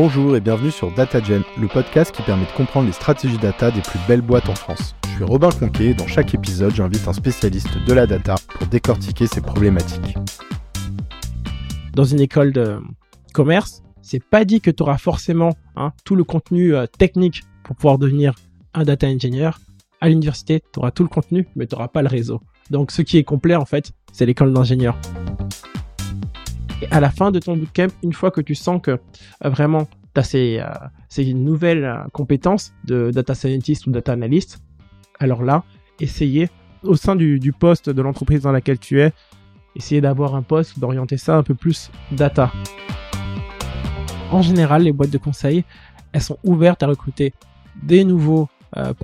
Bonjour et bienvenue sur DataGen, le podcast qui permet de comprendre les stratégies data des plus belles boîtes en France. Je suis Robin Conquet et dans chaque épisode, j'invite un spécialiste de la data pour décortiquer ces problématiques. Dans une école de commerce, c'est pas dit que tu auras forcément hein, tout le contenu euh, technique pour pouvoir devenir un data engineer. À l'université, tu auras tout le contenu, mais tu n'auras pas le réseau. Donc ce qui est complet, en fait, c'est l'école d'ingénieur. Et à la fin de ton bootcamp, une fois que tu sens que euh, vraiment tu as ces, euh, ces nouvelles euh, compétences de data scientist ou data analyst, alors là, essayez au sein du, poste de l'entreprise dans laquelle tu es, essayez d'avoir un poste, d'orienter ça un peu plus data. En général, les boîtes de conseil, elles sont ouvertes à recruter des nouveaux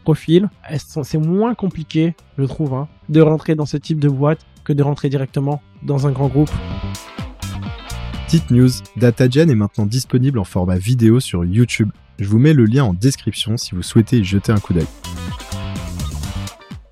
profils. C'est moins compliqué, je trouve, hein, de rentrer dans ce type de boîte que de rentrer directement dans un grand groupe. Petite news, DataGen est maintenant disponible en format vidéo sur YouTube. Je vous mets le lien en description si vous souhaitez y jeter un coup d'œil.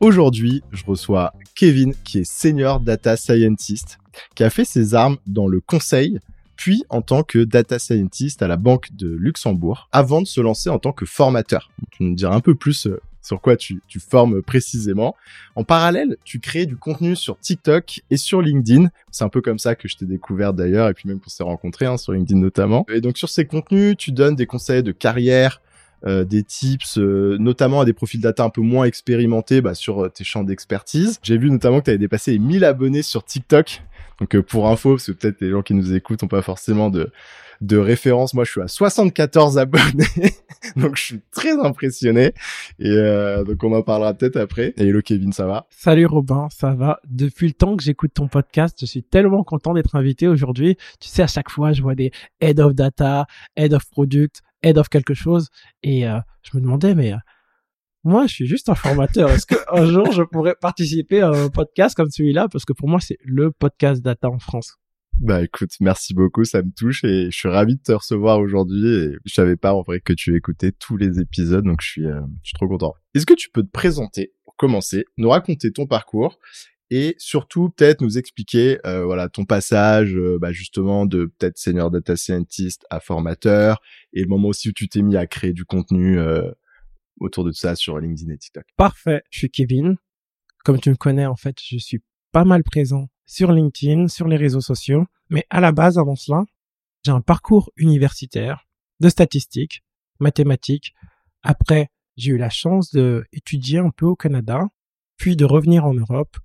Aujourd'hui, je reçois Kevin, qui est senior data scientist, qui a fait ses armes dans le conseil, puis en tant que data scientist à la Banque de Luxembourg, avant de se lancer en tant que formateur. Tu nous diras un peu plus euh, sur quoi tu, tu formes précisément. En parallèle, tu crées du contenu sur TikTok et sur LinkedIn. C'est un peu comme ça que je t'ai découvert d'ailleurs, et puis même qu'on s'est rencontrés hein, sur LinkedIn notamment. Et donc sur ces contenus, tu donnes des conseils de carrière, des tips, euh, notamment à des profils data un peu moins expérimentés bah, sur euh, tes champs d'expertise. J'ai vu notamment que tu avais dépassé les 1000 abonnés sur TikTok. Donc euh, pour info, parce que peut-être les gens qui nous écoutent n'ont pas forcément de, de référence, moi je suis à 74 abonnés, donc je suis très impressionné. Et euh, donc on en parlera peut-être après. Hello Kevin, ça va? Salut Robin, ça va? Depuis le temps que j'écoute ton podcast, je suis tellement content d'être invité aujourd'hui. Tu sais, à chaque fois, je vois des head of data, head of product, head of quelque chose, et euh, je me demandais, mais euh, moi, je suis juste un formateur. Est-ce qu'un jour, je pourrais participer à un podcast comme celui-là? Parce que pour moi, c'est le podcast data en France. Bah écoute, merci beaucoup, ça me touche et je suis ravi de te recevoir aujourd'hui. Et je savais pas en vrai que tu écoutais tous les épisodes, donc je suis, euh, je suis trop content. Est-ce que tu peux te présenter pour commencer, nous raconter ton parcours et surtout peut-être nous expliquer euh, voilà ton passage euh, bah, justement de peut-être senior data scientist à formateur et le moment aussi où tu t'es mis à créer du contenu euh, autour de ça sur LinkedIn et TikTok. Parfait, je suis Kevin. Comme tu me connais, en fait, je suis pas mal présent sur LinkedIn, sur les réseaux sociaux. Mais à la base, avant cela, j'ai un parcours universitaire de statistiques, mathématiques. Après, j'ai eu la chance de étudier un peu au Canada, puis de revenir en Europe,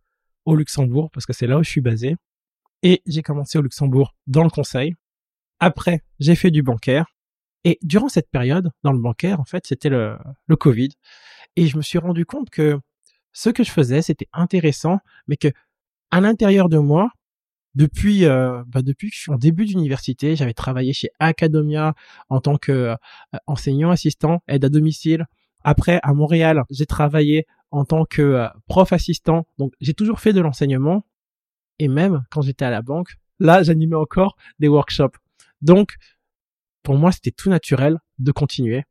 au Luxembourg, parce que c'est là où je suis basé. Et j'ai commencé au Luxembourg dans le conseil. Après, j'ai fait du bancaire. Et durant cette période, dans le bancaire, en fait, c'était le, le Covid. Et je me suis rendu compte que ce que je faisais, c'était intéressant, mais que à l'intérieur de moi, depuis euh, bah, depuis que je suis en début d'université, j'avais travaillé chez Academia en tant que euh, enseignant assistant, aide à domicile. Après, à Montréal, j'ai travaillé en tant que euh, prof assistant. Donc, j'ai toujours fait de l'enseignement. Et même quand j'étais à la banque, là, j'animais encore des workshops. Donc, pour moi, c'était tout naturel de continuer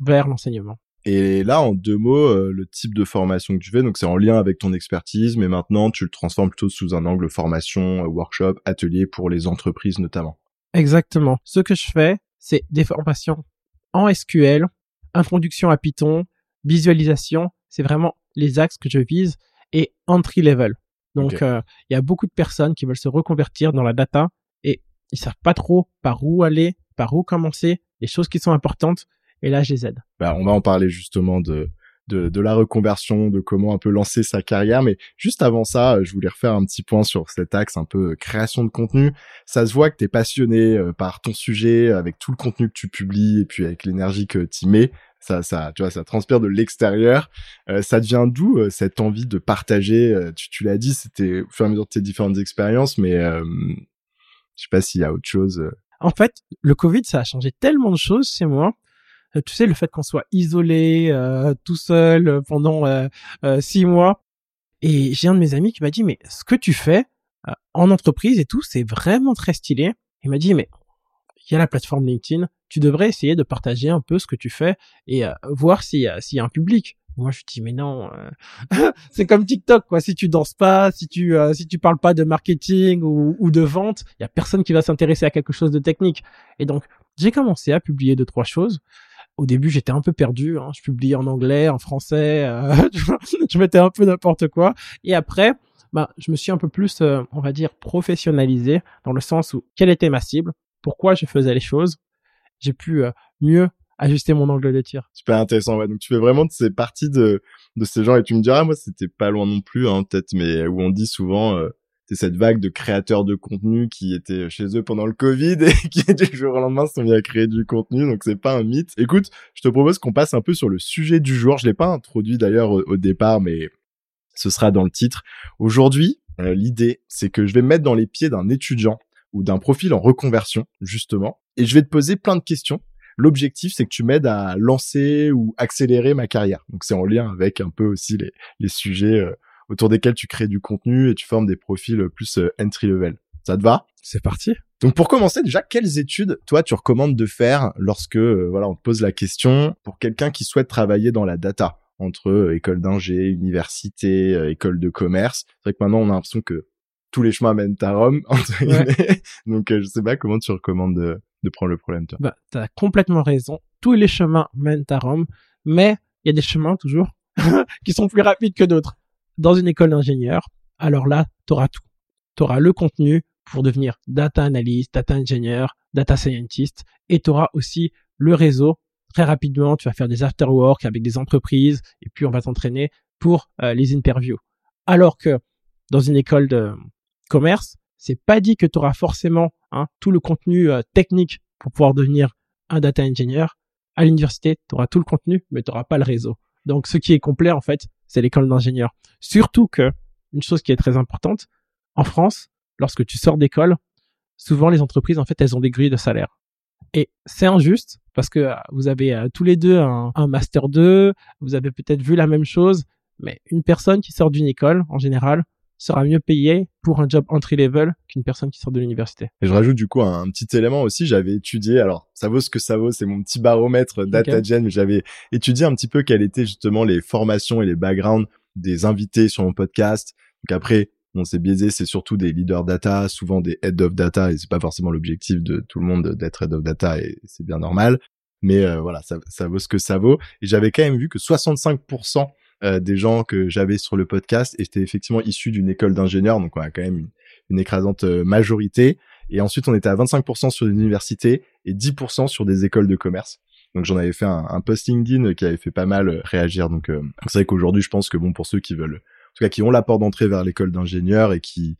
vers l'enseignement. Et là, en deux mots, euh, le type de formation que tu fais, donc c'est en lien avec ton expertise, mais maintenant tu le transformes plutôt sous un angle formation, euh, workshop, atelier pour les entreprises notamment. Exactement. Ce que je fais, c'est des formations en SQL, introduction à Python, visualisation. C'est vraiment les axes que je vise et entry level. Donc, euh, il y a beaucoup de personnes qui veulent se reconvertir dans la data et ils savent pas trop par où aller, par où commencer, les choses qui sont importantes. Et là, je les aide. Bah, on va en parler justement de, de, de la reconversion, de comment un peu lancer sa carrière. Mais juste avant ça, je voulais refaire un petit point sur cet axe un peu euh, création de contenu. Ça se voit que tu es passionné euh, par ton sujet, avec tout le contenu que tu publies et puis avec l'énergie que tu mets. Ça, ça, tu vois, ça transpire de l'extérieur. Euh, ça devient d'où euh, cette envie de partager euh, Tu, tu l'as dit, c'était au fur et à mesure de tes différentes expériences, mais euh, je sais pas s'il y a autre chose. euh. En fait, le Covid, ça a changé tellement de choses chez moi. Euh, Tu sais, le fait qu'on soit isolé, tout seul pendant six mois. Et j'ai un de mes amis qui m'a dit, mais ce que tu fais en entreprise et tout, c'est vraiment très stylé. Il m'a dit, mais il y a la plateforme LinkedIn, tu devrais essayer de partager un peu ce que tu fais et euh, voir s'il y, a- s'il y a un public. Moi, je dis mais non, euh, c'est comme TikTok quoi. Si tu danses pas, si tu euh, si tu parles pas de marketing ou, ou de vente, il y a personne qui va s'intéresser à quelque chose de technique. Et donc j'ai commencé à publier deux trois choses. Au début, j'étais un peu perdu. Hein. Je publiais en anglais, en français. Euh, je mettais un peu n'importe quoi. Et après, bah, je me suis un peu plus, euh, on va dire, professionnalisé dans le sens où quelle était ma cible, pourquoi je faisais les choses? J'ai pu euh, mieux ajuster mon angle de tir. Super intéressant, ouais. Donc tu fais vraiment ces parties de, de ces gens et tu me diras, moi c'était pas loin non plus, hein, peut-être, mais où on dit souvent, euh, c'est cette vague de créateurs de contenu qui étaient chez eux pendant le Covid et qui du jour au lendemain se sont mis à créer du contenu, donc c'est pas un mythe. Écoute, je te propose qu'on passe un peu sur le sujet du jour. Je l'ai pas introduit d'ailleurs au, départ, mais ce sera dans le titre. Aujourd'hui, euh, l'idée, c'est que je vais me mettre dans les pieds d'un étudiant ou d'un profil en reconversion, justement, et je vais te poser plein de questions L'objectif, c'est que tu m'aides à lancer ou accélérer ma carrière. Donc c'est en lien avec un peu aussi les, les sujets euh, autour desquels tu crées du contenu et tu formes des profils plus euh, entry level. Ça te va? C'est parti. Donc pour commencer déjà, quelles études toi tu recommandes de faire lorsque euh, voilà on te pose la question pour quelqu'un qui souhaite travailler dans la data entre école d'ingé, université, école de commerce? C'est vrai que maintenant on a l'impression que tous les chemins mènent à Rome. Donc je sais pas comment tu recommandes de, de prendre le problème, toi. Bah, t'as complètement raison. Tous les chemins mènent à Rome, mais il y a des chemins toujours qui sont plus rapides que d'autres. Dans une école d'ingénieur, alors là, t'auras tout. T'auras le contenu pour devenir data analyst, data engineer, data scientist, et t'auras aussi le réseau. Très rapidement, tu vas faire des after-work avec des entreprises, et puis on va t'entraîner pour euh, les interviews. Alors que dans une école de commerce, c'est pas dit que tu auras forcément hein, tout le contenu euh, technique pour pouvoir devenir un data engineer. À l'université, tu auras tout le contenu, mais tu n'auras pas le réseau. Donc, ce qui est complet, en fait, c'est l'école d'ingénieur. Surtout que, une chose qui est très importante, en France, lorsque tu sors d'école, souvent les entreprises, en fait, elles ont des grilles de salaire. Et c'est injuste parce que euh, vous avez euh, tous les deux un, un master 2, vous avez peut-être vu la même chose, mais une personne qui sort d'une école, en général, sera mieux payé pour un job entry level qu'une personne qui sort de l'université. Et je rajoute du coup un, petit élément aussi, j'avais étudié, alors ça vaut ce que ça vaut, c'est mon petit baromètre DataGen, mais j'avais étudié un petit peu quelles étaient justement les formations et les backgrounds des invités sur mon podcast. Donc après, on s'est biaisé, c'est surtout des leaders data, souvent des head of data, et c'est pas forcément l'objectif de tout le monde d'être head of data, et c'est bien normal. Mais euh, voilà, ça, ça vaut ce que ça vaut. Et j'avais quand même vu que 65% euh, des gens que j'avais sur le podcast étaient effectivement issus d'une école d'ingénieurs, donc on a quand même une, écrasante euh, majorité. Et ensuite, on était à 25% sur une université et 10% sur des écoles de commerce. Donc j'en avais fait un, un post LinkedIn qui avait fait pas mal euh, réagir. Donc c'est vrai qu'aujourd'hui, je pense que bon pour ceux qui veulent, en tout cas qui ont la porte d'entrée vers l'école d'ingénieur et qui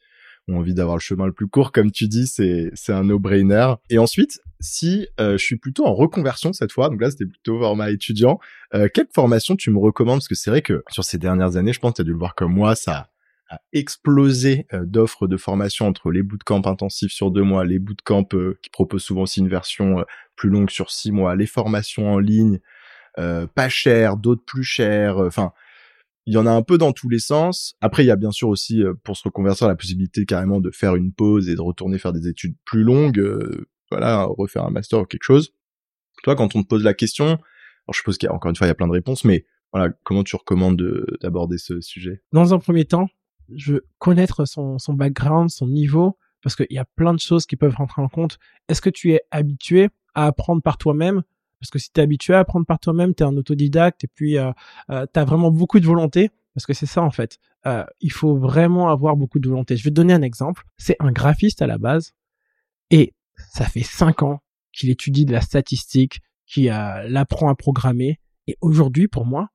ont envie d'avoir le chemin le plus court, comme tu dis, c'est c'est un no-brainer. Et ensuite, si euh, je suis plutôt en reconversion cette fois, donc là c'était plutôt format étudiant, euh, quelle formation tu me recommandes? Parce que c'est vrai que sur ces dernières années, je pense que tu as dû le voir comme moi, ça a explosé euh, d'offres de formation entre les bootcamps intensifs sur deux mois, les bootcamps euh, qui proposent souvent aussi une version plus longue sur six mois, les formations en ligne, pas chères, d'autres plus chères, enfin il y en a un peu dans tous les sens. Après, il y a bien sûr aussi, euh, pour se reconvertir, la possibilité carrément de faire une pause et de retourner faire des études plus longues, euh, voilà, refaire un master ou quelque chose. Toi, quand on te pose la question, alors je suppose qu'il y a encore une fois, il y a plein de réponses, mais voilà, comment tu recommandes d'aborder ce sujet? Dans un premier temps, je veux connaître son, son background, son niveau, parce qu'il y a plein de choses qui peuvent rentrer en compte. Est-ce que tu es habitué à apprendre par toi-même? Parce que si tu es habitué à apprendre par toi-même, tu es un autodidacte et puis euh, euh, tu as vraiment beaucoup de volonté, parce que c'est ça en fait. Euh, il faut vraiment avoir beaucoup de volonté. Je vais te donner un exemple. C'est un graphiste à la base et ça fait cinq ans qu'il étudie de la statistique, qu'il apprend à programmer. Et aujourd'hui, pour moi,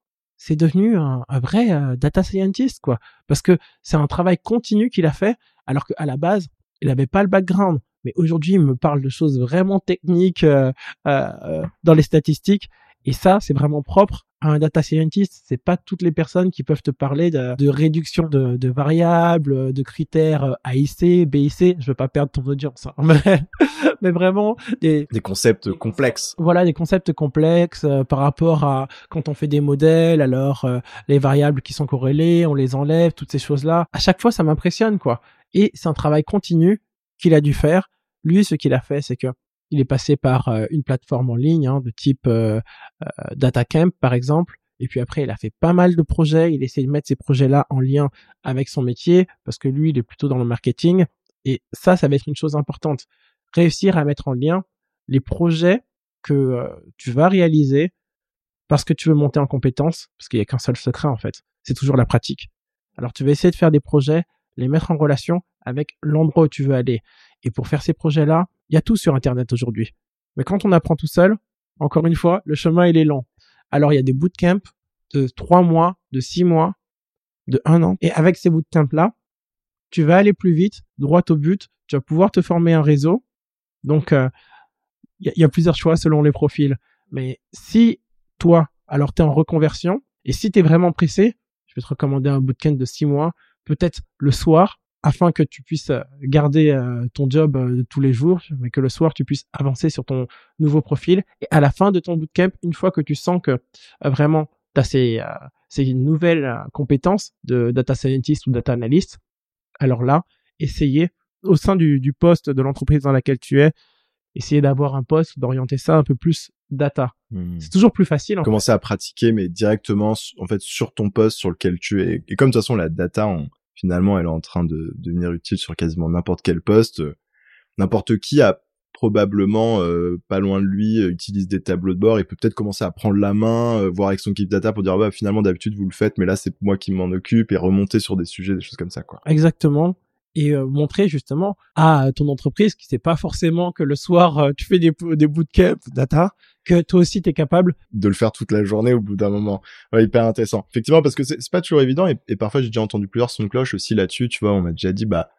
c'est devenu un, vrai euh, data scientist, quoi. Parce que c'est un travail continu qu'il a fait, alors qu'à la base, il n'avait pas le background mais aujourd'hui, il me parle de choses vraiment techniques euh, euh, euh, dans les statistiques. Et ça, c'est vraiment propre à un data scientist. C'est pas toutes les personnes qui peuvent te parler de, de réduction de, de, variables, de critères AIC, BIC. Je veux pas perdre ton audience, hein. mais, mais, vraiment des, des concepts complexes. Voilà, des concepts complexes par rapport à quand on fait des modèles. Alors les variables qui sont corrélées, on les enlève, toutes ces choses-là. À chaque fois, ça m'impressionne, quoi. Et c'est un travail continu qu'il a dû faire. Lui, ce qu'il a fait, c'est que il est passé par euh, une plateforme en ligne hein, de type euh, euh, DataCamp, par exemple. Et puis après, il a fait pas mal de projets. Il essaie de mettre ces projets-là en lien avec son métier parce que lui, il est plutôt dans le marketing. Et ça, ça va être une chose importante. Réussir à mettre en lien les projets que euh, tu vas réaliser parce que tu veux monter en compétence, parce qu'il y a qu'un seul secret en fait, c'est toujours la pratique. Alors tu vas essayer de faire des projets, les mettre en relation avec l'endroit où tu veux aller. Et pour faire ces projets-là, il y a tout sur Internet aujourd'hui. Mais quand on apprend tout seul, encore une fois, le chemin il est long. Alors il y a des bootcamps de trois mois, de six mois, de un an. Et avec ces bootcamps-là, tu vas aller plus vite, droit au but. Tu vas pouvoir te former un réseau. Donc, euh, il y, a plusieurs choix selon les profils. Mais si toi, alors tu es en reconversion, et si tu es vraiment pressé, je vais te recommander un bootcamp de six mois, peut-être le soir, afin que tu puisses euh, garder euh, ton job de tous les jours, mais que le soir tu puisses avancer sur ton nouveau profil. Et à la fin de ton bootcamp, une fois que tu sens que vraiment tu as ces, ces nouvelles compétences de data scientist ou data analyst, alors là, essayez au sein du, du poste de l'entreprise dans laquelle tu es, essayer d'avoir un poste, d'orienter ça un peu plus data. Hmm. C'est toujours plus facile. En Commencer à pratiquer, mais directement en fait sur ton poste sur lequel tu es. Et comme de toute façon la data, finalement, elle est en train de, devenir utile sur quasiment n'importe quel poste. N'importe qui a probablement euh, pas loin de lui euh, utilise des tableaux de bord et peut peut-être commencer à prendre la main, euh, voir avec son équipe data pour dire bah finalement d'habitude vous le faites, mais là c'est moi qui m'en occupe et remonter sur des sujets, des choses comme ça quoi. Exactement et euh, montrer justement à ton entreprise qui sait pas forcément que le soir euh, tu fais des, des bootcamps data, que toi aussi tu es capable de le faire toute la journée au bout d'un moment. Ouais, hyper intéressant. Effectivement parce que c'est pas toujours évident et, et parfois j'ai déjà entendu plusieurs sons cloche aussi là-dessus, tu vois, on m'a déjà dit bah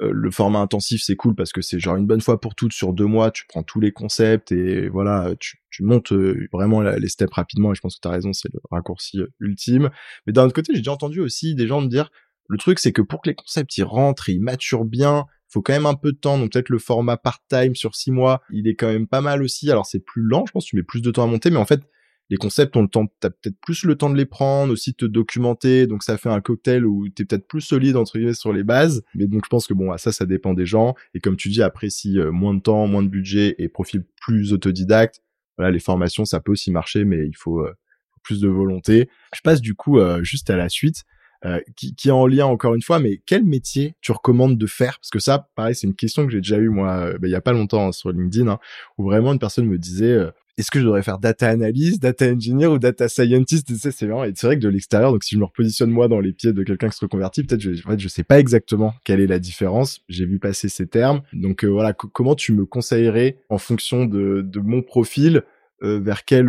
euh, le format intensif c'est cool parce que c'est genre une bonne fois pour toutes sur deux mois tu prends tous les concepts et voilà tu, montes vraiment les steps rapidement et je pense que tu as raison c'est le raccourci ultime mais d'un autre côté j'ai déjà entendu aussi des gens me dire le truc, c'est que pour que les concepts ils rentrent, ils maturent bien, faut quand même un peu de temps. Donc peut-être le format part-time sur six mois, il est quand même pas mal aussi. Alors c'est plus lent, je pense, tu mets plus de temps à monter, mais en fait, les concepts ont le temps, t'as peut-être plus le temps de les prendre, aussi de te documenter, donc ça fait un cocktail où t'es peut-être plus solide entre guillemets sur les bases. Mais donc je pense que bon, ça, ça dépend des gens. Et comme tu dis, après si euh, moins de temps, moins de budget et profil plus autodidacte, voilà, les formations, ça peut aussi marcher, mais il faut euh, plus de volonté. Je passe du coup euh, juste à la suite. Euh, qui, qui, est en lien encore une fois, mais quel métier tu recommandes de faire? Parce que ça, pareil, c'est une question que j'ai déjà eue moi, euh, bah, il y a pas longtemps hein, sur LinkedIn, hein, où vraiment une personne me disait euh, est-ce que je devrais faire data analyst, data engineer ou data scientist? Et c'est vraiment et c'est vrai que de l'extérieur, donc si je me repositionne moi dans les pieds de quelqu'un qui se reconvertit, peut-être je, en fait, je sais pas exactement quelle est la différence. J'ai vu passer ces termes, donc voilà, comment tu me conseillerais en fonction de, de mon profil vers quel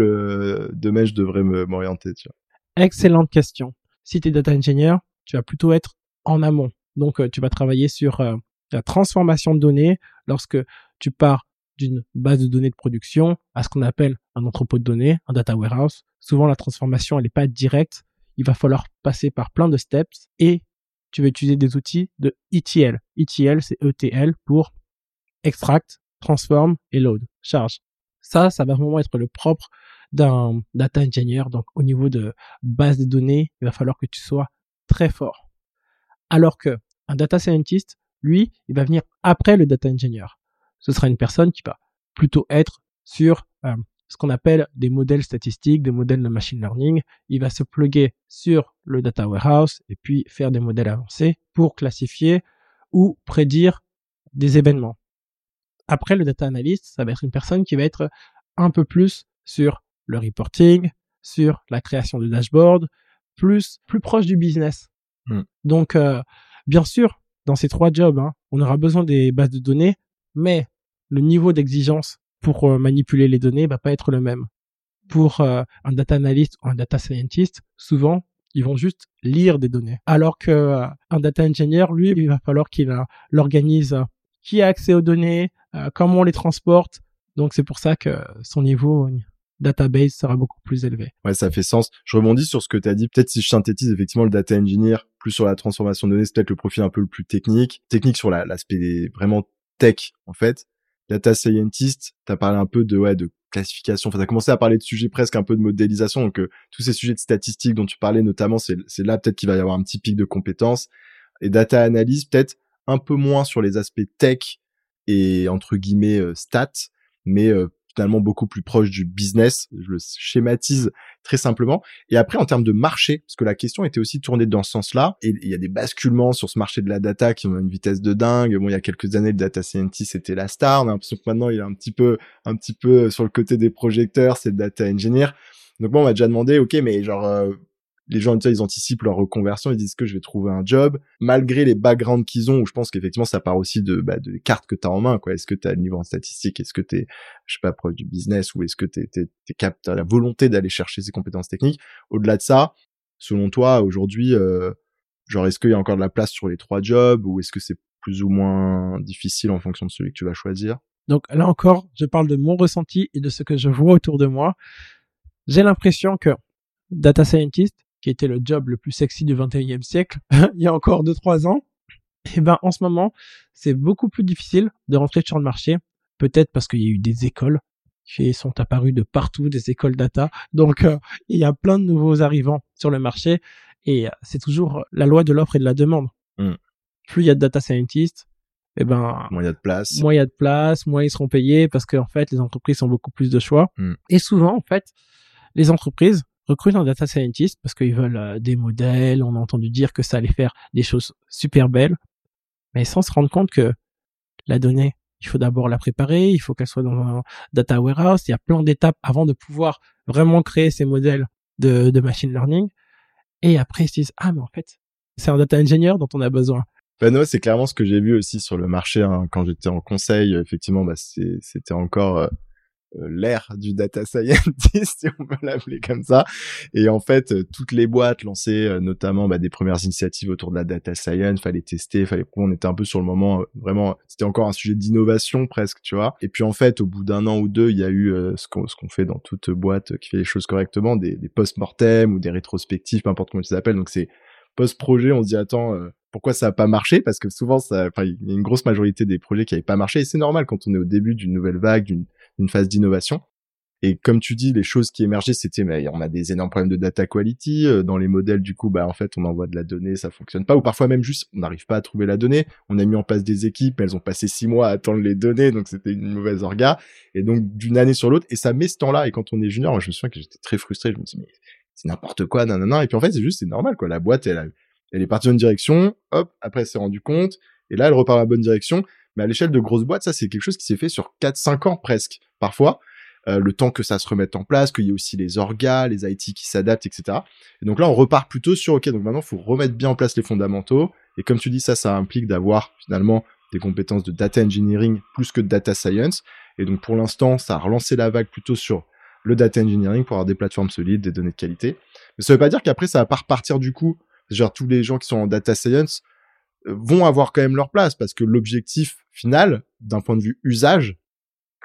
domaine je devrais m'orienter Excellente question si tu es data engineer, tu vas plutôt être en amont. Donc, euh, tu vas travailler sur euh, la transformation de données lorsque tu pars d'une base de données de production à ce qu'on appelle un entrepôt de données, un data warehouse. Souvent, la transformation, elle n'est pas directe. Il va falloir passer par plein de steps et tu vas utiliser des outils de ETL. ETL, c'est ETL pour extract, transform et load, charge. Ça, ça va vraiment être le propre d'un data engineer. Donc, au niveau de base de données, il va falloir que tu sois très fort. Alors que un data scientist, lui, il va venir après le data engineer. Ce sera une personne qui va plutôt être sur euh, ce qu'on appelle des modèles statistiques, des modèles de machine learning. Il va se plugger sur le data warehouse et puis faire des modèles avancés pour classifier ou prédire des événements. Après, le data analyst, ça va être une personne qui va être un peu plus sur le reporting, sur la création de dashboard, plus plus proche du business. Hmm. Donc, euh, bien sûr, dans ces trois jobs, hein, on aura besoin des bases de données, mais le niveau d'exigence pour euh, manipuler les données va pas être le même. Pour euh, un data analyst ou un data scientist, souvent, ils vont juste lire des données. Alors que un data engineer, lui, il va falloir qu'il l'organise, qui a accès aux données, comment on les transporte. Donc c'est pour ça que son niveau database sera beaucoup plus élevé. Ouais, ça fait sens. Je rebondis sur ce que tu as dit. Peut-être si je synthétise effectivement le data engineer plus sur la transformation de données, c'est peut-être le profil un peu le plus technique. Technique sur l'aspect vraiment tech, en fait. Data scientist, tu as parlé un peu de, ouais, de classification. Enfin, tu as commencé à parler de sujets presque un peu de modélisation. Donc, euh, tous ces sujets de statistiques dont tu parlais notamment, c'est là peut-être qu'il va y avoir un petit pic de compétences. Et data analyse, peut-être un peu moins sur les aspects tech et entre guillemets euh, stats, mais euh, finalement beaucoup plus proche du business. Je le schématise très simplement. Et après, en termes de marché, parce que la question était aussi tournée dans ce sens-là, et il y a des basculements sur ce marché de la data qui ont une vitesse de dingue. Bon, il y a quelques années, le data scientist c'était la star. On a l'impression que maintenant, il est un petit peu, un petit peu sur le côté des projecteurs, c'est le data engineer. Donc moi, on m'a déjà demandé, ok, mais genre, euh, les gens, ils anticipent leur reconversion, ils disent que je vais trouver un job, malgré les backgrounds qu'ils ont, où je pense qu'effectivement, ça part aussi de, bah, de cartes que tu as en main, quoi. Est-ce que tu as le niveau en statistique? Est-ce que tu es, je sais pas, proche du business, ou est-ce que tu as la volonté d'aller chercher ces compétences techniques? Au-delà de ça, selon toi, aujourd'hui, euh, genre, est-ce qu'il y a encore de la place sur les trois jobs, ou est-ce que c'est plus ou moins difficile en fonction de celui que tu vas choisir? Donc là encore, je parle de mon ressenti et de ce que je vois autour de moi. J'ai l'impression que data scientist, qui était le job le plus sexy du 21e siècle, il y a encore 2-3 ans, et eh ben en ce moment, c'est beaucoup plus difficile de rentrer sur le marché, peut-être parce qu'il y a eu des écoles qui sont apparues de partout, des écoles data. Donc euh, il y a plein de nouveaux arrivants sur le marché et euh, c'est toujours la loi de l'offre et de la demande. Mm. Plus il y a de data scientists, eh ben moins il y a de place. Moins il y a de place, moins ils seront payés parce qu'en fait les entreprises ont beaucoup plus de choix. Mm. Et souvent en fait, les entreprises recrutent un data scientist parce qu'ils veulent euh, des modèles, on a entendu dire que ça allait faire des choses super belles, mais sans se rendre compte que la donnée, il faut d'abord la préparer, il faut qu'elle soit dans un data warehouse, il y a plein d'étapes avant de pouvoir vraiment créer ces modèles de, de machine learning. Et après, ils se disent, ah, mais en fait, c'est un data engineer dont on a besoin. Ben c'est clairement ce que j'ai vu aussi sur le marché hein. quand j'étais en conseil. Effectivement, bah, c'était encore euh, l'ère du data scientist, si on peut l'appeler comme ça. Et en fait, euh, toutes les boîtes lançaient euh, notamment bah, des premières initiatives autour de la data science, fallait tester, fallait on était un peu sur le moment vraiment, c'était encore un sujet d'innovation presque, tu vois. Et puis en fait, au bout d'un an ou deux, il y a eu ce qu'on ce qu'on fait dans toute boîte qui fait les choses correctement, des, des post-mortem ou des rétrospectives, peu importe comment tu appelles. Donc c'est post-projet, on se dit attends, pourquoi ça a pas marché? Parce que souvent, ça, il y a une grosse majorité des projets qui n'avaient pas marché et c'est normal quand on est au début d'une nouvelle vague, d'une une phase d'innovation. Et comme tu dis, les choses qui émergeaient, c'était, mais on a des énormes problèmes de data quality euh, dans les modèles. Du coup, bah en fait, on envoie de la donnée, ça fonctionne pas, ou parfois même juste, on n'arrive pas à trouver la donnée. On a mis en place des équipes, elles ont passé six mois à attendre les données, donc c'était une mauvaise orga. Et donc d'une année sur l'autre, et ça met ce temps-là. Et quand on est junior, je me souviens que j'étais très frustré. Je me dis, mais c'est n'importe quoi, non. Et puis en fait, c'est juste, c'est normal, quoi. La boîte, elle, elle est partie dans une direction, hop, après, elle s'est rendu compte, et là, elle repart dans la bonne direction. Mais à l'échelle de grosses boîtes, ça, c'est quelque chose qui s'est fait sur 4-5 ans presque, parfois. Euh, le temps que ça se remette en place, qu'il y ait aussi les orgas, les IT qui s'adaptent, etc. Et donc là, on repart plutôt sur, ok, donc maintenant, il faut remettre bien en place les fondamentaux. Et comme tu dis, ça, ça implique d'avoir finalement des compétences de data engineering plus que de data science. Et donc pour l'instant, ça a relancé la vague plutôt sur le data engineering pour avoir des plateformes solides, des données de qualité. Mais ça veut pas dire qu'après, ça va pas repartir du coup. Genre tous les gens qui sont en data science vont avoir quand même leur place parce que l'objectif final, d'un point de vue usage,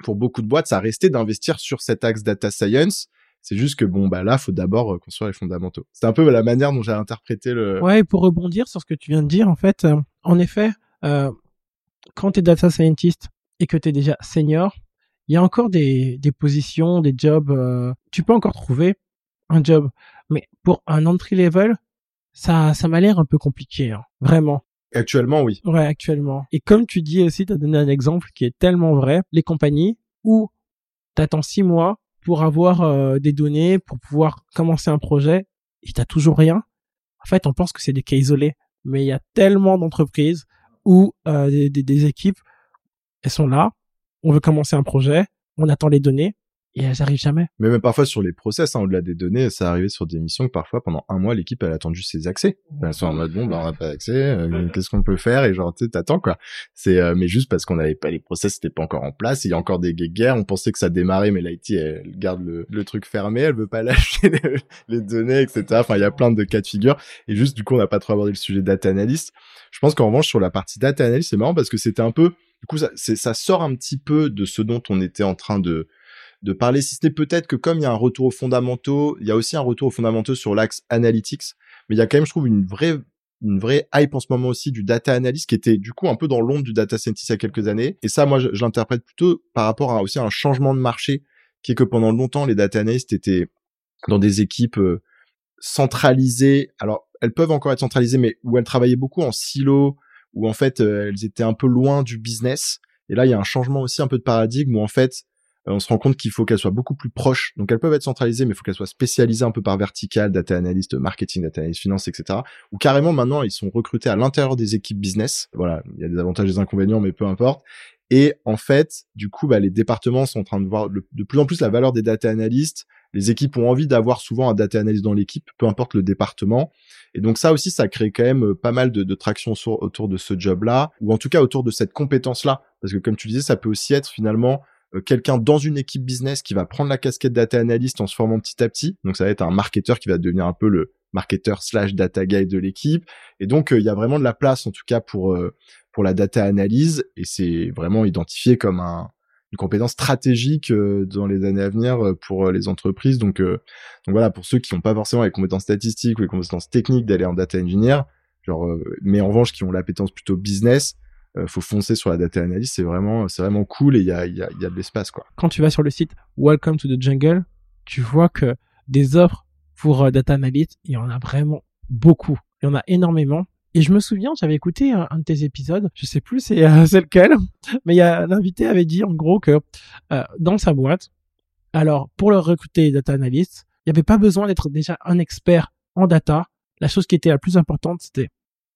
pour beaucoup de boîtes, ça resté d'investir sur cet axe data science. C'est juste que bon bah là, faut d'abord euh, construire les fondamentaux. C'est un peu la manière dont j'ai interprété le. Ouais, pour rebondir sur ce que tu viens de dire, en fait, euh, en effet, euh, quand tu es data scientist et que tu es déjà senior, il y a encore des, des positions, des jobs. Euh, tu peux encore trouver un job, mais pour un entry level, ça, ça m'a l'air un peu compliqué, hein, vraiment. Actuellement, oui. Ouais, actuellement. Et comme tu dis aussi, tu as donné un exemple qui est tellement vrai, les compagnies où tu attends six mois pour avoir euh, des données, pour pouvoir commencer un projet, et t'as toujours rien. En fait, on pense que c'est des cas isolés, mais il y a tellement d'entreprises où euh, des, des équipes, elles sont là, on veut commencer un projet, on attend les données, et elles arrivent jamais. Mais même parfois sur les process, hein, au-delà des données, ça arrivait sur des missions que parfois pendant un mois l'équipe elle a attendu ses accès. Elles sont en mode bon bah on n'a pas accès, euh, qu'est-ce qu'on peut faire? Et genre tu t'attends quoi. C'est euh, mais juste parce qu'on n'avait pas les process, c'était pas encore en place. Il y a encore des guerres, on pensait que ça démarrait, mais l'IT elle, garde le, le, truc fermé, elle veut pas lâcher les, données, etc. Enfin il y a plein de cas de figure et juste du coup on n'a pas trop abordé le sujet data analyst. Je pense qu'en revanche sur la partie data analyst c'est marrant parce que c'était un peu du coup ça, ça sort un petit peu de ce dont on était en train de de parler, si ce n'est peut-être que comme il y a un retour aux fondamentaux, il y a aussi un retour aux fondamentaux sur l'axe analytics, mais il y a quand même, je trouve, une vraie une vraie hype en ce moment aussi du data analyst qui était du coup un peu dans l'ombre du data scientist il y a quelques années. Et ça, moi, je, l'interprète plutôt par rapport à aussi un changement de marché qui est que pendant longtemps, les data analysts étaient dans des équipes euh, centralisées. Alors, elles peuvent encore être centralisées, mais où elles travaillaient beaucoup en silo, où en fait, euh, elles étaient un peu loin du business. Et là, il y a un changement aussi un peu de paradigme où en fait, on se rend compte qu'il faut qu'elles soient beaucoup plus proches. Donc elles peuvent être centralisées, mais il faut qu'elles soient spécialisées un peu par vertical, data analyst, marketing, data analyst, finance, etc. Ou carrément maintenant ils sont recrutés à l'intérieur des équipes business. Voilà, il y a des avantages et des inconvénients, mais peu importe. Et en fait, du coup, bah, les départements sont en train de voir de plus en plus la valeur des data analysts. Les équipes ont envie d'avoir souvent un data analyst dans l'équipe, peu importe le département. Et donc ça aussi, ça crée quand même euh, pas mal de, traction autour de ce job-là, ou en tout cas autour de cette compétence-là. Parce que comme tu disais, ça peut aussi être finalement euh, quelqu'un dans une équipe business qui va prendre la casquette data analyst en se formant petit à petit. Donc ça va être un marketeur qui va devenir un peu le marketeur slash data guy de l'équipe. Et donc euh, il y a vraiment de la place en tout cas pour euh, pour la data analyse et c'est vraiment identifié comme un une compétence stratégique dans les années à venir pour les entreprises. Donc, donc voilà, pour ceux qui n'ont pas forcément les compétences statistiques ou les compétences techniques d'aller en data engineer, genre, mais en revanche qui ont l'appétence plutôt business, euh, faut foncer sur la data analyse, c'est vraiment, c'est vraiment cool et il y a, y, a, y a de l'espace, quoi. Quand tu vas sur le site Welcome to the Jungle, tu vois que des offres pour euh, data analyst, il y en a vraiment beaucoup. Il y en a énormément. Et je me souviens, j'avais écouté un, de tes épisodes, je sais plus c'est euh, lequel, mais l'invité avait dit en gros que euh, dans sa boîte, alors pour le recruter data analyst, il n'y avait pas besoin d'être déjà un expert en data. La chose qui était la plus importante, c'était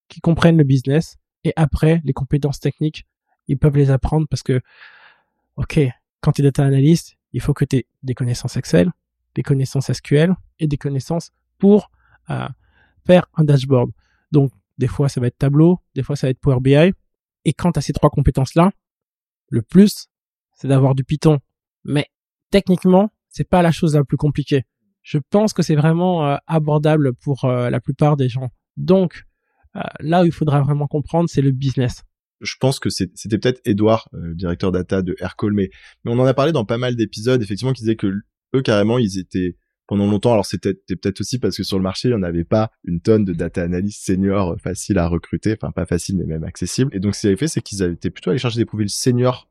qu'ils comprennent le business et après, les compétences techniques, ils peuvent les apprendre parce que, ok, quand tu es data analyst, il faut que tu aies des connaissances Excel, des connaissances SQL et des connaissances pour euh, faire un dashboard. Donc, des fois, ça va être Tableau, des fois, ça va être Power BI. Et quand tu as ces trois compétences-là, le plus, c'est d'avoir du Python. Mais techniquement, c'est pas la chose la plus compliquée. Je pense que c'est vraiment euh, abordable pour euh, la plupart des gens. Donc, là où il faudra vraiment comprendre, c'est le business. Je pense que c'était peut-être Edouard, euh, directeur data de Aircall, mais, mais on en a parlé dans pas mal d'épisodes, effectivement, qui disaient que eux, carrément, ils étaient pendant longtemps. Alors c'était peut-être aussi parce que sur le marché, il n'y en avait pas une tonne de data analyst senior euh, facile à recruter, enfin pas facile mais même accessible. Et donc ce qu'ils avaient fait, c'est qu'ils avaient été plutôt allés chercher des profils seniors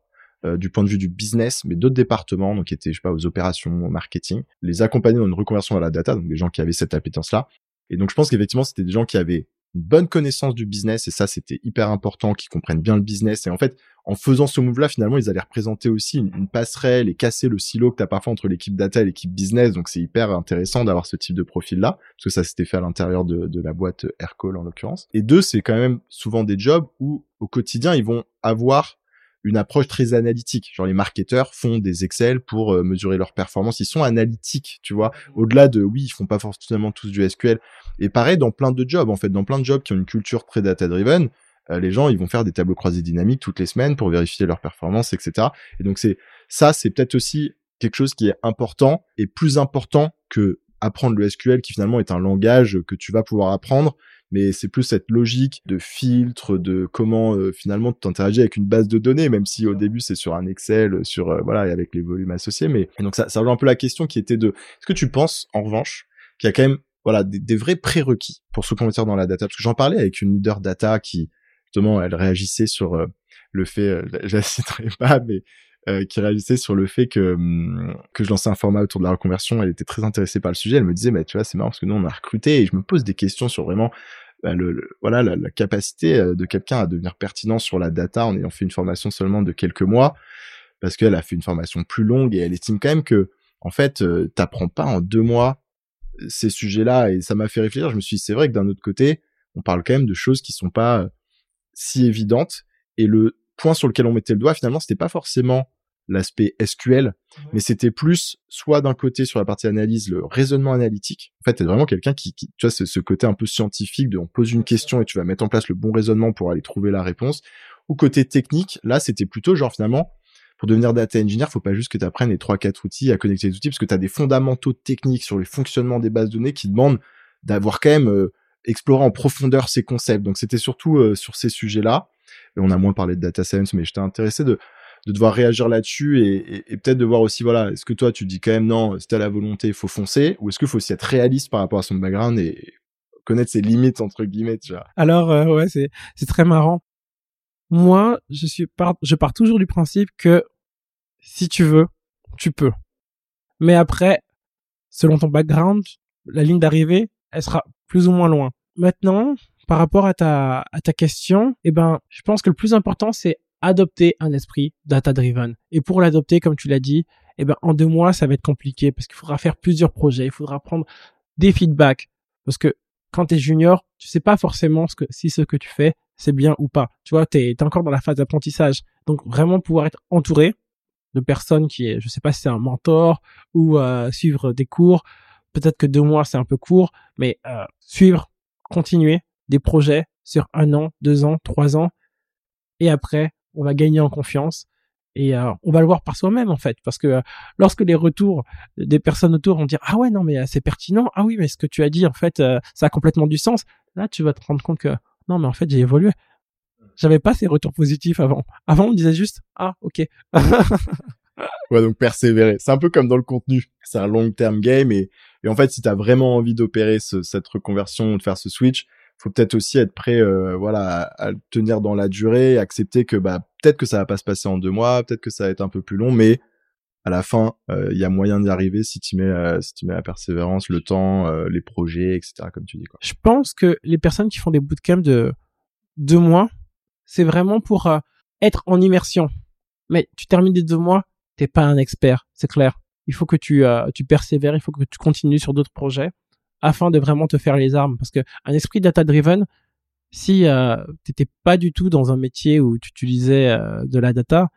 du point de vue du business, mais d'autres départements, donc qui étaient je sais pas aux opérations, au marketing, les accompagner dans une reconversion à la data, donc des gens qui avaient cette appétence là. Et donc je pense qu'effectivement c'était des gens qui avaient une bonne connaissance du business et ça c'était hyper important qu'ils comprennent bien le business. Et en fait en faisant ce move là finalement ils allaient représenter aussi une, passerelle et casser le silo que tu as parfois entre l'équipe data et l'équipe business. Donc c'est hyper intéressant d'avoir ce type de profil là parce que ça s'était fait à l'intérieur de, la boîte Aircall en l'occurrence. Et deux c'est quand même souvent des jobs où au quotidien ils vont avoir une approche très analytique. Genre les marketeurs font des Excel pour euh, mesurer leur performance. Ils sont analytiques, tu vois. Mmh. Au-delà de, oui, ils font pas forcément tous du SQL. Et pareil dans plein de jobs, en fait, dans plein de jobs qui ont une culture très data-driven, euh, les gens, ils vont faire des tableaux croisés dynamiques toutes les semaines pour vérifier leur performance, etc. Et donc c'est ça, c'est peut-être aussi quelque chose qui est important et plus important que apprendre le SQL qui finalement est un langage que tu vas pouvoir apprendre mais c'est plus cette logique de filtre, de comment euh, finalement tu interagis avec une base de données, même si au début c'est sur un Excel, sur euh, voilà, avec les volumes associés. Mais et donc ça, ça un peu la question qui était de, est-ce que tu penses en revanche qu'il y a quand même voilà des, vrais prérequis pour se convertir dans la data? Parce que j'en parlais avec une leader data qui justement elle réagissait sur euh, le fait, je la citerai pas, mais qui réagissait sur le fait que hum, que je lançais un format autour de la reconversion. Elle était très intéressée par le sujet. Elle me disait, mais tu vois, c'est marrant parce que nous on a recruté et je me pose des questions sur vraiment bah, le, voilà la, capacité euh, de quelqu'un à devenir pertinent sur la data en ayant fait une formation seulement de quelques mois, parce qu'elle a fait une formation plus longue et elle estime quand même que en fait euh, t'apprends pas en deux mois euh, ces sujets-là et ça m'a fait réfléchir. Je me suis dit c'est vrai que d'un autre côté on parle quand même de choses qui sont pas si évidentes et le point sur lequel on mettait le doigt finalement c'était pas forcément l'aspect SQL, mais c'était plus soit d'un côté sur la partie analyse le raisonnement analytique. En fait, t'es vraiment quelqu'un qui, qui, tu vois, c'est ce côté un peu scientifique de on pose une question et tu vas mettre en place le bon raisonnement pour aller trouver la réponse. Ou côté technique, là, c'était plutôt genre finalement pour devenir data engineer, faut pas juste que tu apprennes les trois quatre outils à connecter les outils parce que tu as des fondamentaux techniques sur les fonctionnements des bases de données qui demandent d'avoir quand même euh, exploré en profondeur ces concepts. Donc c'était surtout euh, sur ces sujets-là. Et on a moins parlé de data science, mais j'étais intéressé de de devoir réagir là-dessus et, et, peut-être de voir aussi, voilà, est-ce que toi tu dis quand même non, si t'as la volonté, il faut foncer, ou est-ce qu'il faut aussi être réaliste par rapport à son background et connaître ses limites entre guillemets, tu vois? Alors euh, ouais, c'est c'est très marrant. Moi, je suis par... je pars toujours du principe que si tu veux, tu peux. Mais après, selon ton background, la ligne d'arrivée, elle sera plus ou moins loin. Maintenant, par rapport à ta à ta question, eh ben, je pense que le plus important c'est adopter un esprit data-driven. Et pour l'adopter, comme tu l'as dit, eh ben en deux mois ça va être compliqué parce qu'il faudra faire plusieurs projets, il faudra prendre des feedbacks parce que quand tu es junior, tu sais pas forcément ce que si ce que tu fais c'est bien ou pas. Tu vois, tu es, encore dans la phase d'apprentissage. Donc vraiment pouvoir être entouré de personnes qui est je sais pas si c'est un mentor ou euh, suivre des cours, peut-être que deux mois c'est un peu court, mais euh, suivre, continuer des projets sur un an, deux ans, trois ans et après on va gagner en confiance et euh, on va le voir par soi-même en fait. Parce que euh, lorsque les retours des personnes autour vont dire ah ouais non mais euh, c'est pertinent. Ah oui mais ce que tu as dit en fait ça a complètement du sens là tu vas te rendre compte que non mais en fait j'ai évolué. J'avais pas ces retours positifs avant. Avant on me disait juste ah ok. Ouais donc persévérer c'est un peu comme dans le contenu. C'est un long term game et, et en fait si tu as vraiment envie d'opérer cette reconversion de faire ce switch faut peut-être aussi être prêt euh, voilà à, tenir dans la durée accepter que bah peut-être que ça va pas se passer en deux mois peut-être que ça va être un peu plus long mais à la fin euh, il y a moyen d'y arriver si tu mets euh, si tu mets la persévérance le temps les projets etc comme tu dis quoi. Je pense que les personnes qui font des bootcamps de deux mois c'est vraiment pour être en immersion. Mais tu termines des deux mois t'es pas un expert c'est clair. Il faut que tu tu persévères il faut que tu continues sur d'autres projets afin de vraiment te faire les armes. Parce que un esprit data driven, si euh, t'étais pas du tout dans un métier où tu utilisais euh, de la data,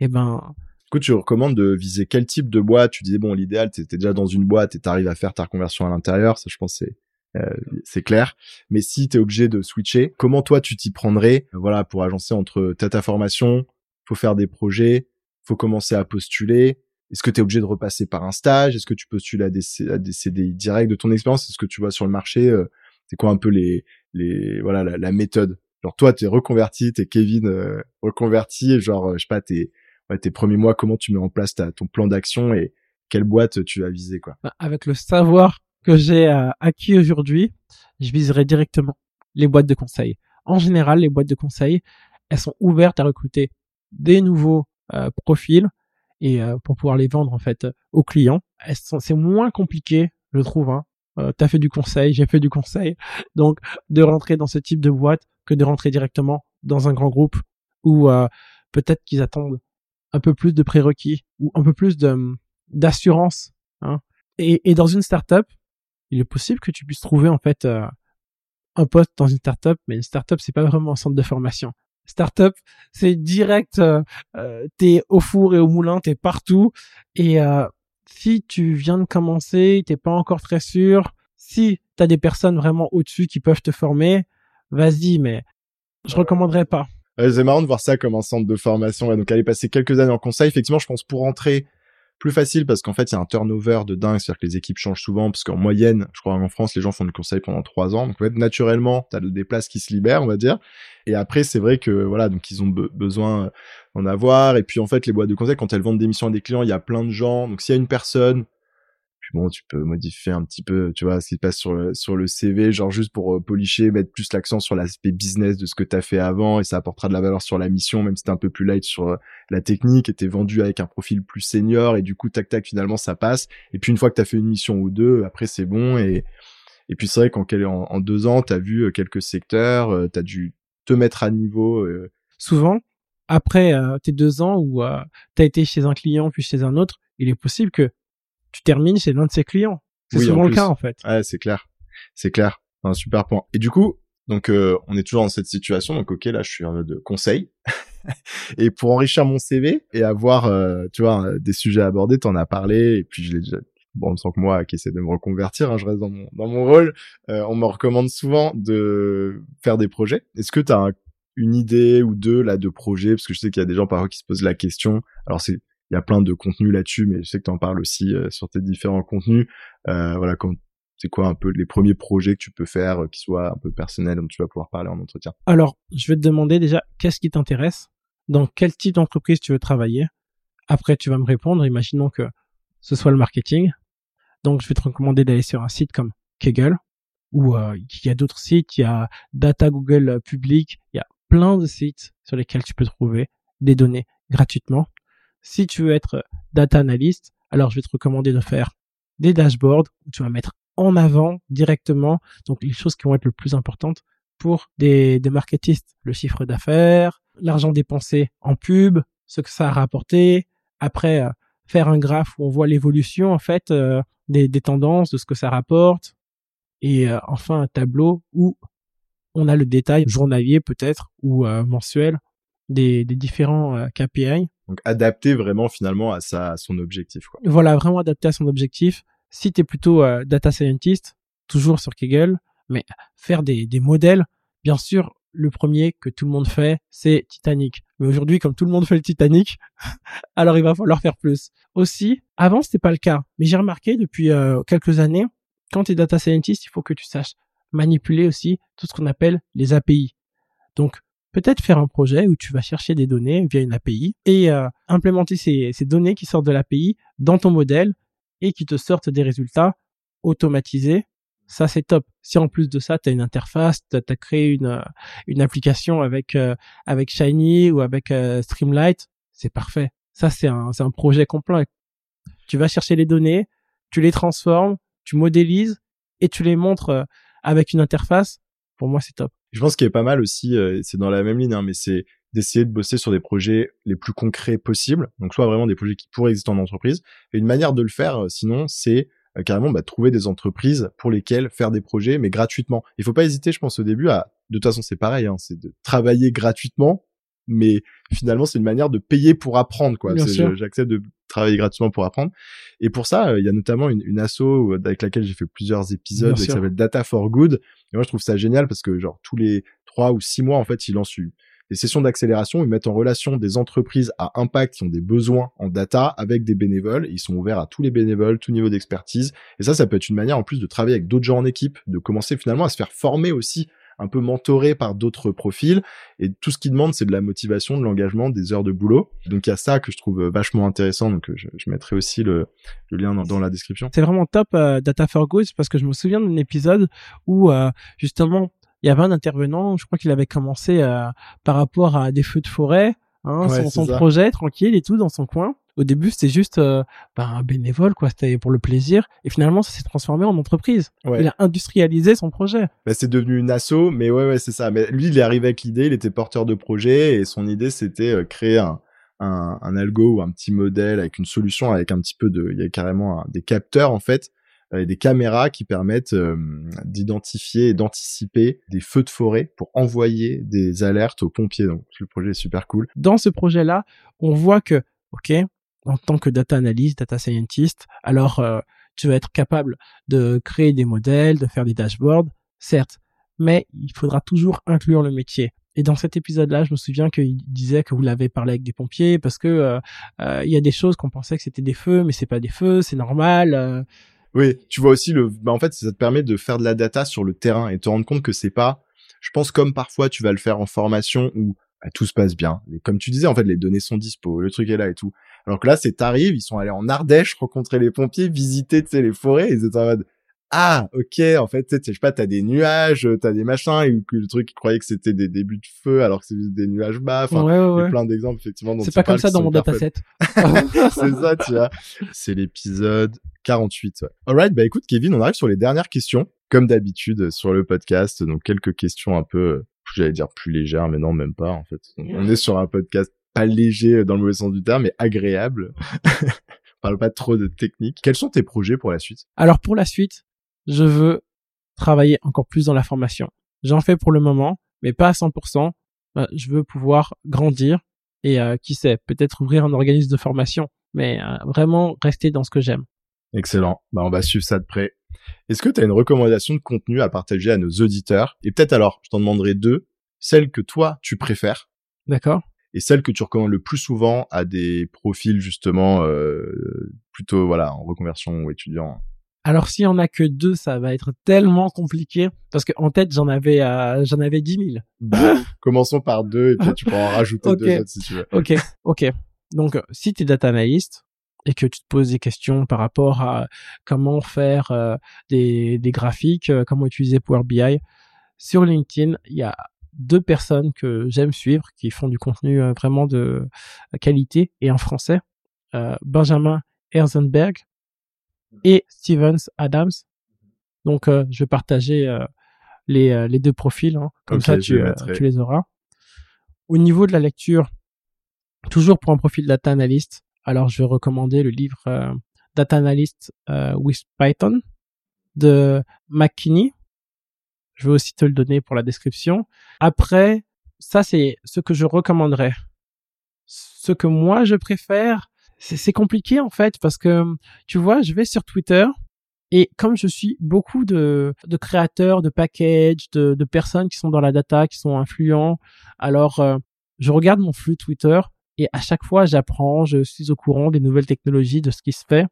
eh ben coup, tu recommandes de viser quel type de boîte Tu disais bon, l'idéal, t'étais déjà dans une boîte et t'arrives à faire ta reconversion à l'intérieur. Ça, je pense, c'est euh, c'est clair. Mais si t'es obligé de switcher, comment toi tu t'y prendrais Voilà, pour agencer entre ta formation, faut faire des projets, faut commencer à postuler, est-ce que tu es obligé de repasser par un stage? Est-ce que tu postules à des, des CDI directs de ton expérience? Est-ce que tu vois sur le marché euh, C'est quoi un peu les, les voilà la, méthode? Genre toi, tu es reconverti, tu es Kevin euh, reconverti, genre euh, je sais pas, tes ouais, tes premiers mois, comment tu mets en place ta, ton plan d'action et quelle boîte tu vas viser quoi? Bah, Avec le savoir que j'ai acquis aujourd'hui, je viserai directement les boîtes de conseil. En général, les boîtes de conseil, elles sont ouvertes à recruter des nouveaux profils et euh, pour pouvoir les vendre en fait aux clients. C'est moins compliqué, je trouve. Hein. Euh, T'as fait du conseil, j'ai fait du conseil, donc de rentrer dans ce type de boîte que de rentrer directement dans un grand groupe où euh, peut-être qu'ils attendent un peu plus de prérequis ou un peu plus de d'assurance. Hein. Et, et, dans une startup, il est possible que tu puisses trouver en fait euh, un poste dans une startup, mais une startup c'est pas vraiment un centre de formation startup, c'est direct, euh, euh, t'es au four et au moulin, t'es partout. Et euh, si tu viens de commencer, t'es pas encore très sûr, si t'as des personnes vraiment au-dessus qui peuvent te former, vas-y, mais je recommanderais pas. c'est marrant de voir ça comme un centre de formation. Et donc aller passer quelques années en conseil, effectivement, je pense pour rentrer plus facile parce qu'en fait, il y a un turnover de dingue, c'est-à-dire que les équipes changent souvent, parce qu'en moyenne, je crois en France, les gens font du conseil pendant trois ans. Donc, en fait, naturellement, tu as des places qui se libèrent, on va dire. Et après, c'est vrai que, voilà, donc ils ont besoin d'en avoir. Et puis, en fait, les boîtes de conseil, quand elles vendent des missions à des clients, il y a plein de gens. Donc, s'il y a une personne bon, tu peux modifier un petit peu, tu vois, ce qui passe sur le, sur le CV, genre juste pour euh, policher, mettre plus l'accent sur l'aspect business de ce que tu as fait avant et ça apportera de la valeur sur la mission, même si t'es un peu plus light sur euh, la technique et t'es vendu avec un profil plus senior et du coup, tac, tac, finalement, ça passe. Et puis, une fois que t'as fait une mission ou deux, après, c'est bon et, et puis c'est vrai qu'en en, deux ans, t'as vu euh, quelques secteurs, t'as dû te mettre à niveau. Souvent, après tes deux ans où t'as été chez un client puis chez un autre, il est possible que tu termines chez l'un de ses clients. C'est souvent le cas en fait. Ouais, c'est clair. C'est clair. Un super point. Et du coup, donc euh, on est toujours dans cette situation. Donc ok, là je suis en mode conseil. et pour enrichir mon CV et avoir, euh, tu vois, des sujets abordés, t'en as parlé. Et puis je l'ai déjà. Bon, on sent que moi qui essaie de me reconvertir, hein, je reste dans mon dans mon rôle. Euh, on me recommande souvent de faire des projets. Est-ce que tu as une idée ou deux là de projets? Parce que je sais qu'il y a des gens parfois qui se posent la question. Alors c'est il y a plein de contenus là-dessus, mais je sais que tu en parles aussi euh, sur tes différents contenus. Euh, voilà, c'est quoi un peu les premiers projets que tu peux faire euh, qui soient un peu personnels dont tu vas pouvoir parler en entretien? Alors, je vais te demander déjà qu'est-ce qui t'intéresse, dans quel type d'entreprise tu veux travailler? Après, tu vas me répondre. Imaginons que ce soit le marketing. Donc, je vais te recommander d'aller sur un site comme Kegel, ou il y a d'autres sites. Il y a Data Google Public. Il y a plein de sites sur lesquels tu peux trouver des données gratuitement. Si tu veux être data analyst, alors je vais te recommander de faire des dashboards où tu vas mettre en avant directement donc les choses qui vont être le plus importantes pour des, des marketistes, le chiffre d'affaires, l'argent dépensé en pub, ce que ça a rapporté, après euh, faire un graphe où on voit l'évolution en fait euh, des, des tendances, de ce que ça rapporte, et euh, enfin un tableau où on a le détail journalier peut-être ou euh, mensuel des, des différents KPI. Donc adapté vraiment finalement à, son objectif. Voilà, vraiment adapté à son objectif. Si tu es plutôt data scientist, toujours sur Kaggle, mais faire des, des modèles, bien sûr, le premier que tout le monde fait, c'est Titanic. Mais aujourd'hui, comme tout le monde fait le Titanic, alors il va falloir faire plus. Aussi, avant, c'était pas le cas. Mais j'ai remarqué depuis euh, quelques années, quand tu es data scientist, il faut que tu saches manipuler aussi tout ce qu'on appelle les API. Donc, peut-être faire un projet où tu vas chercher des données via une API et euh, implémenter ces, données qui sortent de l'API dans ton modèle et qui te sortent des résultats automatisés ça c'est top. Si en plus de ça, tu as une interface, tu as créé une, euh, une application avec, euh, avec Shiny ou avec Streamlight, c'est parfait. Ça c'est un, c'est un projet complet. Tu vas chercher les données, tu les transformes, tu modélises et tu les montres avec une interface. Pour moi, c'est top. Je pense qu'il est pas mal aussi, c'est dans la même ligne, hein, mais c'est d'essayer de bosser sur des projets les plus concrets possibles. Donc soit vraiment des projets qui pourraient exister en entreprise. Et une manière de le faire, sinon, c'est euh, carrément bah, trouver des entreprises pour lesquelles faire des projets, mais gratuitement. Il faut pas hésiter, je pense, au début à, de toute façon, c'est pareil, hein, c'est de travailler gratuitement, mais finalement, c'est une manière de payer pour apprendre, quoi. J'accepte de travailler gratuitement pour apprendre. Et pour ça, euh, il y a notamment une, une asso avec laquelle j'ai fait plusieurs épisodes qui s'appelle Data for Good. Et moi, je trouve ça génial parce que, genre, tous les trois ou six mois, en fait, ils lancent des sessions d'accélération, ils mettent en relation des entreprises à impact qui ont des besoins en data avec des bénévoles. Ils sont ouverts à tous les bénévoles, tout niveau d'expertise. Et ça, ça peut être une manière en plus de travailler avec d'autres gens en équipe, de commencer finalement à se faire former aussi un peu mentoré par d'autres profils. Et tout ce qu'ils demandent, c'est de la motivation, de l'engagement, des heures de boulot. Donc il y a ça que je trouve vachement intéressant. Donc je, mettrai aussi le, lien dans, la description. C'est vraiment top euh, Data for Good parce que je me souviens d'un épisode où euh, justement il y avait un intervenant, je crois qu'il avait commencé euh, par rapport à des feux de forêt, hein, son, projet tranquille et tout dans son coin. Au début, c'était juste euh, ben, un bénévole, quoi. C'était pour le plaisir. Et finalement, ça s'est transformé en entreprise. Il a industrialisé son projet. Bah, c'est devenu une asso, mais ouais, ouais, c'est ça. Mais lui, il est arrivé avec l'idée. Il était porteur de projet et son idée, c'était euh, créer un, un, un, algo ou un petit modèle avec une solution avec un petit peu de, il y a carrément des capteurs en fait et des caméras qui permettent euh, d'identifier et d'anticiper des feux de forêt pour envoyer des alertes aux pompiers. Donc le projet est super cool. Dans ce projet-là, on voit que, ok, en tant que data analyst, data scientist, alors euh, tu vas être capable de créer des modèles, de faire des dashboards, certes, mais il faudra toujours inclure le métier. Et dans cet épisode-là, je me souviens qu'il disait que vous l'avez parlé avec des pompiers parce que euh, il y a des choses qu'on pensait que c'était des feux, mais c'est pas des feux, c'est normal. Oui, tu vois aussi le. Bah, en fait, ça te permet de faire de la data sur le terrain et te rendre compte que c'est pas. Je pense comme parfois tu vas le faire en formation où tout se passe bien. Et comme tu disais, en fait, les données sont dispo, le truc est là et tout. Alors que là, c'est t'arrives, ils sont allés en Ardèche rencontrer les pompiers, visiter, tu sais, les forêts, ils étaient en mode ah ok en fait tu sais je sais pas t'as des nuages t'as des machins et que le truc ils croyaient que c'était des débuts de feu alors que c'est juste des nuages bas enfin il y a plein d'exemples effectivement c'est pas comme ça dans mon dataset c'est ça tu vois c'est l'épisode 48 ouais. alright bah écoute Kevin on arrive sur les dernières questions comme d'habitude sur le podcast donc quelques questions un peu j'allais dire plus légères mais non même pas en fait on est sur un podcast pas léger dans le mauvais sens du terme mais agréable parle pas trop de technique. Quels sont tes projets pour la suite? Alors pour la suite, je veux travailler encore plus dans la formation. J'en fais pour le moment, mais pas à 100%. Euh, je veux pouvoir grandir et euh, qui sait, peut-être ouvrir un organisme de formation, mais euh, vraiment rester dans ce que j'aime. Excellent. Bah, on va suivre ça de près. Est-ce que tu as une recommandation de contenu à partager à nos auditeurs? Et peut-être alors, je t'en demanderai deux. Celle que toi, tu préfères. D'accord. Et celle que tu recommandes le plus souvent à des profils justement plutôt voilà en reconversion ou étudiants alors si on a que deux, ça va être tellement compliqué parce qu'en tête j'en avais euh, j'en avais dix mille. Bah, commençons par deux et puis tu pourras en rajouter deux autres si tu veux. Ok, ok. Donc si tu es data analyst et que tu te poses des questions par rapport à comment faire euh, des, des graphiques, euh, comment utiliser Power BI, sur LinkedIn il y a deux personnes que j'aime suivre qui font du contenu vraiment de qualité et en français. Benjamin Herzenberg et Stevens Adams. Donc, euh, je vais partager euh, les, euh, les deux profils, hein. comme ça tu, tu les auras. Au niveau de la lecture, toujours pour un profil data analyst, Alors, je vais recommander le livre euh, Data Analyst euh, with Python de McKinney. Je vais aussi te le donner pour la description. Après, ça, c'est ce que je recommanderais. Ce que moi, je préfère, c'est compliqué en fait parce que, tu vois, je vais sur Twitter et comme je suis beaucoup de, de créateurs, de packages, de, de, personnes qui sont dans la data, qui sont influents, alors euh, je regarde mon flux Twitter et à chaque fois j'apprends, je suis au courant des nouvelles technologies, de ce qui se fait.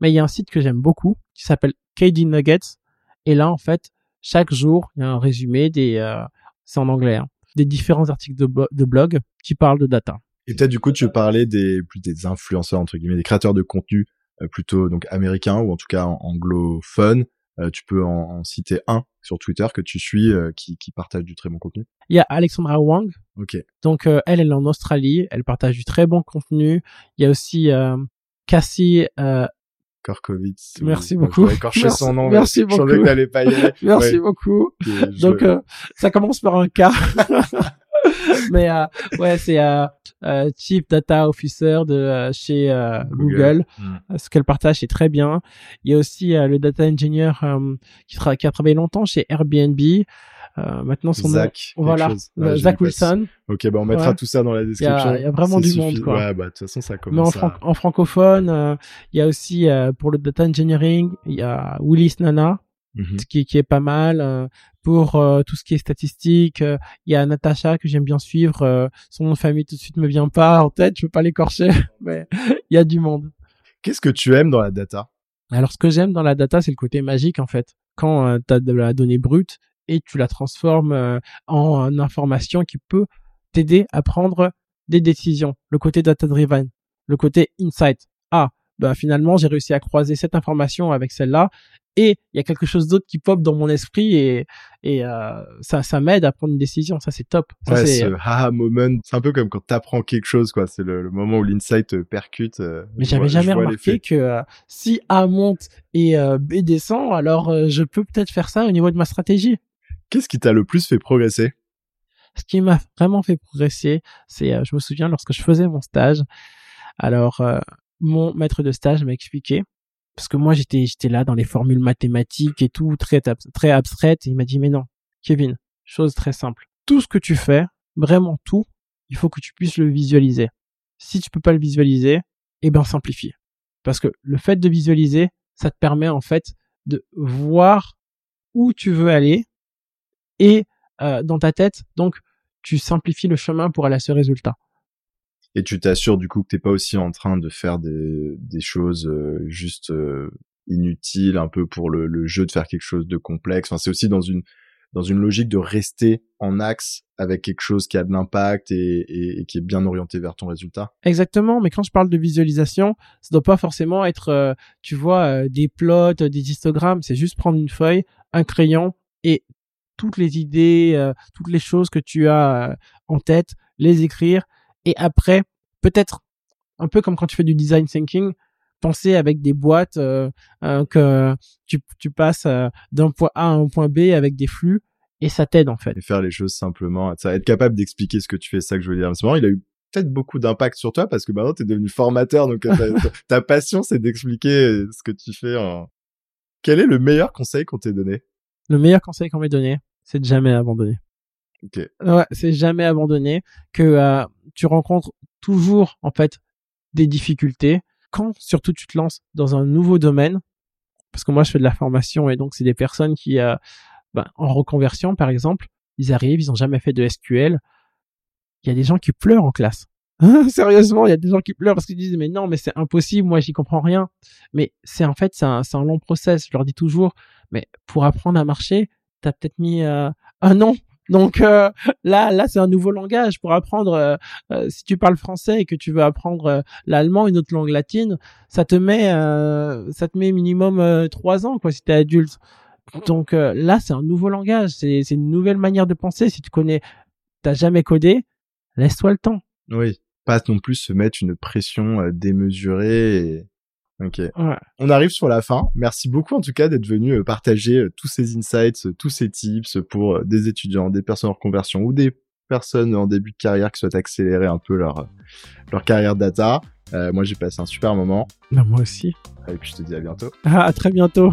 Mais il y a un site que j'aime beaucoup qui s'appelle KD Nuggets et là en fait chaque jour il y a un résumé des, euh, c'est en anglais, hein, des différents articles de, de blog qui parlent de data. Et peut-être du coup tu parlais des plus des influenceurs entre guillemets, des créateurs de contenu euh, plutôt donc américain ou en tout cas anglophone. Euh, tu peux en, citer un sur Twitter que tu suis euh, qui, qui partage du très bon contenu? Il y a Alexandra Wang. Ok. Donc elle, elle est en Australie, elle partage du très bon contenu. Il y a aussi Cassie Korkovitz. Merci beaucoup. Écorché son nom. Merci beaucoup. Je que pas y aller. Merci beaucoup. Donc ça commence par un K. mais euh, ouais, c'est euh, euh, Chief Data Officer de euh, chez euh, Google. Hmm. Ce qu'elle partage, c'est très bien. Il y a aussi le Data Engineer qui, qui, a travaillé longtemps chez Airbnb. Maintenant, son Zach, nom, voilà, Zach Wilson. Ok, bah on mettra tout ça dans la description. Il y, a vraiment du monde, quoi. Ouais, bah de toute façon, ça commence. Mais en, en francophone, il y a aussi pour le data engineering, il y a Willis Nana. Mhm. qui, qui, est pas mal. Pour euh, tout ce qui est statistique, euh, il y a Natacha que j'aime bien suivre. Euh, son nom de famille tout de suite me vient pas en tête, je veux pas l'écorcher, mais il y a du monde. Qu'est-ce que tu aimes dans la data? Alors ce que j'aime dans la data, c'est le côté magique en fait. Quand tu as de la donnée brute et tu la transformes en information qui peut t'aider à prendre des décisions. Le côté data driven, le côté insight. Ah, bah finalement j'ai réussi à croiser cette information avec celle-là et il y a quelque chose d'autre qui pop dans mon esprit et et euh, ça ça m'aide à prendre une décision. Ça c'est top. Ça, ouais, ce haha moment c'est un peu comme quand t'apprends quelque chose quoi. C'est le, moment où l'insight te percute euh, mais j'avais jamais remarqué que euh, si A monte et euh, B descend alors je peux peut-être faire ça au niveau de ma stratégie qu'est-ce qui t'a le plus fait progresser? Ce qui m'a vraiment fait progresser c'est je me souviens lorsque je faisais mon stage. Alors mon maître de stage m'a expliqué parce que moi j'étais j'étais là dans les formules mathématiques et tout très très abstraites et il m'a dit mais non Kevin chose très simple. Tout ce que tu fais vraiment tout il faut que tu puisses le visualiser. Si tu peux pas le visualiser eh ben simplifie. Parce que le fait de visualiser ça te permet en fait de voir où tu veux aller et euh, dans ta tête donc tu simplifies le chemin pour aller à ce résultat et tu t'assures du coup que t'es pas aussi en train de faire des, des choses euh, juste euh, inutiles un peu pour le, le, jeu de faire quelque chose de complexe enfin c'est aussi dans une dans une logique de rester en axe avec quelque chose qui a de l'impact et, et, qui est bien orienté vers ton résultat. Exactement, mais quand je parle de visualisation, ça doit pas forcément être, euh, tu vois, des plots, des histogrammes. C'est juste prendre une feuille, un crayon et toutes les idées, toutes les choses que tu as en tête, les écrire et après, peut-être un peu comme quand tu fais du design thinking, penser avec des boîtes euh, euh, que tu, tu passes euh, d'un point A à un point B avec des flux et ça t'aide en fait. Et faire les choses simplement, ça être capable d'expliquer ce que tu fais, ça que je veux dire. En il a eu peut-être beaucoup d'impact sur toi parce que maintenant tu es devenu formateur, donc ta, passion c'est d'expliquer ce que tu fais. En... Quel est le meilleur conseil qu'on t'ait donné? Le meilleur conseil qu'on m'ait donné, c'est de jamais abandonner. Okay. Ouais, c'est jamais abandonné, que euh, tu rencontres toujours en fait des difficultés quand surtout tu te lances dans un nouveau domaine. Parce que moi je fais de la formation et donc c'est des personnes qui euh, ben, en reconversion par exemple, ils arrivent, ils ont jamais fait de SQL. Il y a des gens qui pleurent en classe. Sérieusement, il y a des gens qui pleurent parce qu'ils disent mais non mais c'est impossible, moi j'y comprends rien. Mais c'est en fait c'est un, un long process. Je leur dis toujours mais pour apprendre à marcher, t'as peut-être mis euh, un an donc euh, là, là, c'est un nouveau langage pour apprendre. Euh, si tu parles français et que tu veux apprendre l'allemand, une autre langue latine, ça te met, ça te met minimum trois ans, quoi, si t'es adulte. Donc là, c'est un nouveau langage, c'est une nouvelle manière de penser. Si tu connais, t'as jamais codé, laisse-toi le temps. Oui, pas non plus se mettre une pression démesurée. Et Ok. On arrive sur la fin. Merci beaucoup en tout cas d'être venu euh, partager euh, tous ces insights, euh, tous ces tips pour des étudiants, des personnes en conversion ou des personnes en début de carrière qui souhaitent accélérer un peu leur, leur carrière data. Euh, moi, j'ai passé un super moment. Bah, moi aussi. Et puis, je te dis à bientôt. Ah, à très bientôt.